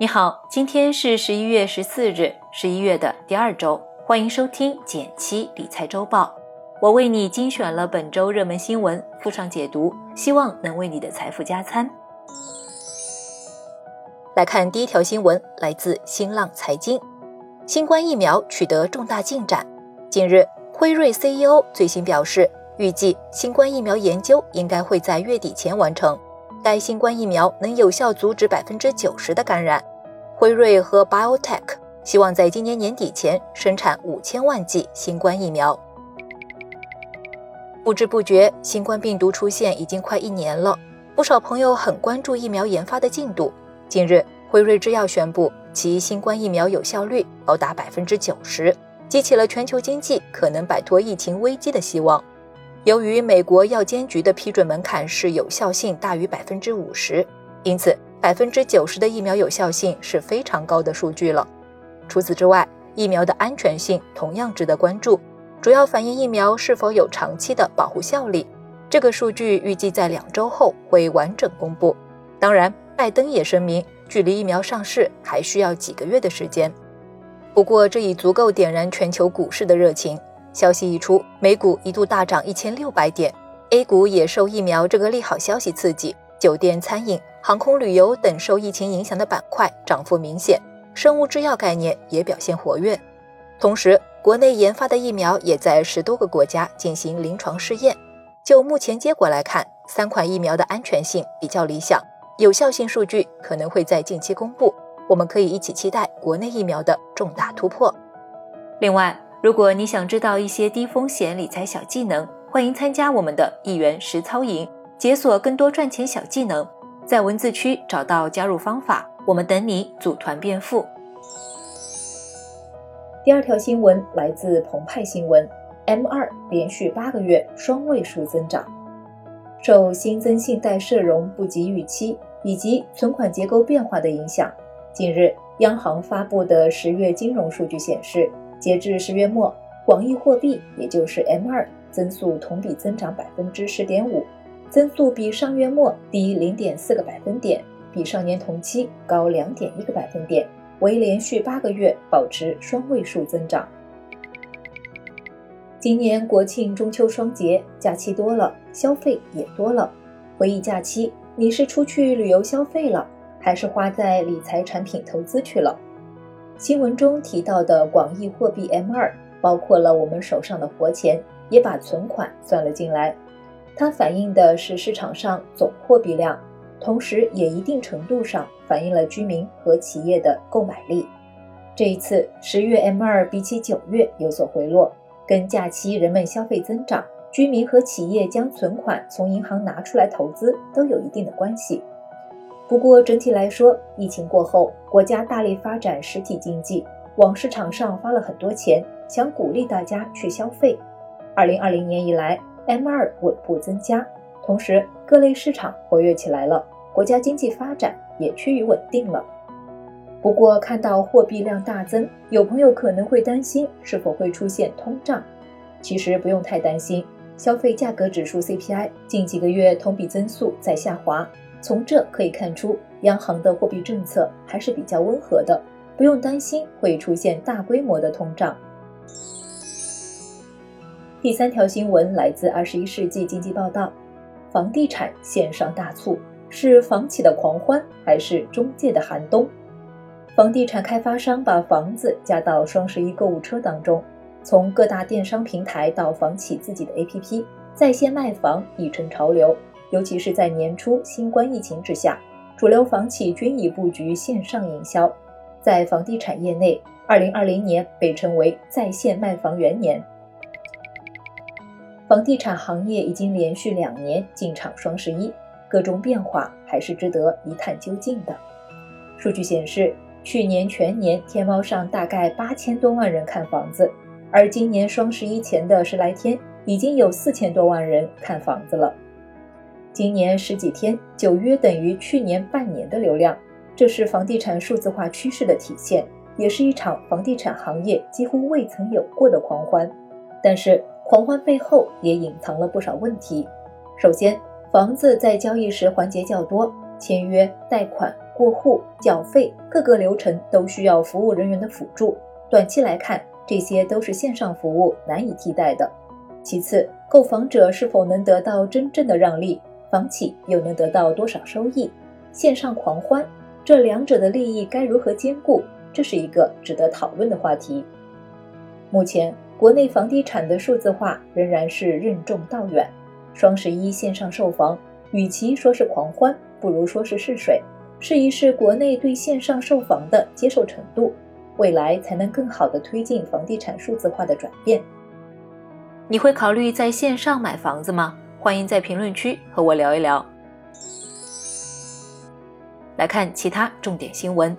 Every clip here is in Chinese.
你好，今天是十一月十四日，十一月的第二周，欢迎收听减七理财周报。我为你精选了本周热门新闻，附上解读，希望能为你的财富加餐。来看第一条新闻，来自新浪财经，新冠疫苗取得重大进展。近日，辉瑞 CEO 最新表示，预计新冠疫苗研究应该会在月底前完成。该新冠疫苗能有效阻止百分之九十的感染。辉瑞和 BioTech 希望在今年年底前生产五千万剂新冠疫苗。不知不觉，新冠病毒出现已经快一年了，不少朋友很关注疫苗研发的进度。近日，辉瑞制药宣布其新冠疫苗有效率高达百分之九十，激起了全球经济可能摆脱疫情危机的希望。由于美国药监局的批准门槛是有效性大于百分之五十，因此百分之九十的疫苗有效性是非常高的数据了。除此之外，疫苗的安全性同样值得关注，主要反映疫苗是否有长期的保护效力。这个数据预计在两周后会完整公布。当然，拜登也声明，距离疫苗上市还需要几个月的时间。不过，这已足够点燃全球股市的热情。消息一出，美股一度大涨一千六百点，A 股也受疫苗这个利好消息刺激，酒店、餐饮、航空旅游等受疫情影响的板块涨幅明显，生物制药概念也表现活跃。同时，国内研发的疫苗也在十多个国家进行临床试验。就目前结果来看，三款疫苗的安全性比较理想，有效性数据可能会在近期公布，我们可以一起期待国内疫苗的重大突破。另外，如果你想知道一些低风险理财小技能，欢迎参加我们的一元实操营，解锁更多赚钱小技能。在文字区找到加入方法，我们等你组团变富。第二条新闻来自澎湃新闻，M2 连续八个月双位数增长，受新增信贷社融不及预期以及存款结构变化的影响，近日央行发布的十月金融数据显示。截至十月末，广义货币也就是 M2 增速同比增长百分之十点五，增速比上月末低零点四个百分点，比上年同期高两点一个百分点，为连续八个月保持双位数增长。今年国庆、中秋双节假期多了，消费也多了。回忆假期，你是出去旅游消费了，还是花在理财产品投资去了？新闻中提到的广义货币 M2，包括了我们手上的活钱，也把存款算了进来。它反映的是市场上总货币量，同时也一定程度上反映了居民和企业的购买力。这一次十月 M2 比起九月有所回落，跟假期人们消费增长，居民和企业将存款从银行拿出来投资都有一定的关系。不过整体来说，疫情过后，国家大力发展实体经济，往市场上发了很多钱，想鼓励大家去消费。二零二零年以来，M2 稳步增加，同时各类市场活跃起来了，国家经济发展也趋于稳定了。不过看到货币量大增，有朋友可能会担心是否会出现通胀。其实不用太担心，消费价格指数 CPI 近几个月同比增速在下滑。从这可以看出，央行的货币政策还是比较温和的，不用担心会出现大规模的通胀。第三条新闻来自《二十一世纪经济报道》，房地产线上大促是房企的狂欢还是中介的寒冬？房地产开发商把房子加到双十一购物车当中，从各大电商平台到房企自己的 APP，在线卖房已成潮流。尤其是在年初新冠疫情之下，主流房企均已布局线上营销。在房地产业内，2020年被称为在线卖房元年。房地产行业已经连续两年进场双十一，各种变化还是值得一探究竟的。数据显示，去年全年天猫上大概八千多万人看房子，而今年双十一前的十来天，已经有四千多万人看房子了。今年十几天就约等于去年半年的流量，这是房地产数字化趋势的体现，也是一场房地产行业几乎未曾有过的狂欢。但是狂欢背后也隐藏了不少问题。首先，房子在交易时环节较多，签约、贷款、过户、缴费各个流程都需要服务人员的辅助。短期来看，这些都是线上服务难以替代的。其次，购房者是否能得到真正的让利，房企又能得到多少收益？线上狂欢，这两者的利益该如何兼顾？这是一个值得讨论的话题。目前，国内房地产的数字化仍然是任重道远。双十一线上售房，与其说是狂欢，不如说是试水，试一试国内对线上售房的接受程度，未来才能更好的推进房地产数字化的转变。你会考虑在线上买房子吗？欢迎在评论区和我聊一聊。来看其他重点新闻。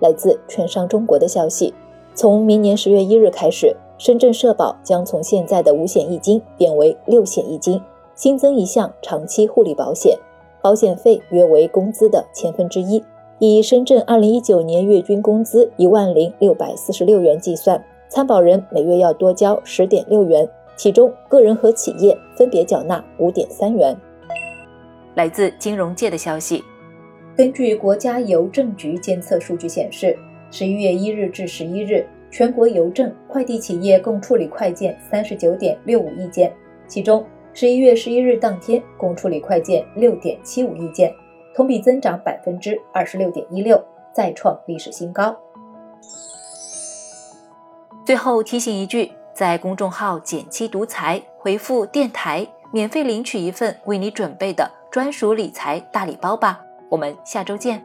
来自券商中国的消息，从明年十月一日开始，深圳社保将从现在的五险一金变为六险一金，新增一项长期护理保险，保险费约为工资的千分之一，以深圳二零一九年月均工资一万零六百四十六元计算。参保人每月要多交十点六元，其中个人和企业分别缴纳五点三元。来自金融界的消息，根据国家邮政局监测数据显示，十一月一日至十一日，全国邮政快递企业共处理快件三十九点六五亿件，其中十一月十一日当天共处理快件六点七五亿件，同比增长百分之二十六点一六，再创历史新高。最后提醒一句，在公众号“减七独裁”回复“电台”，免费领取一份为你准备的专属理财大礼包吧。我们下周见。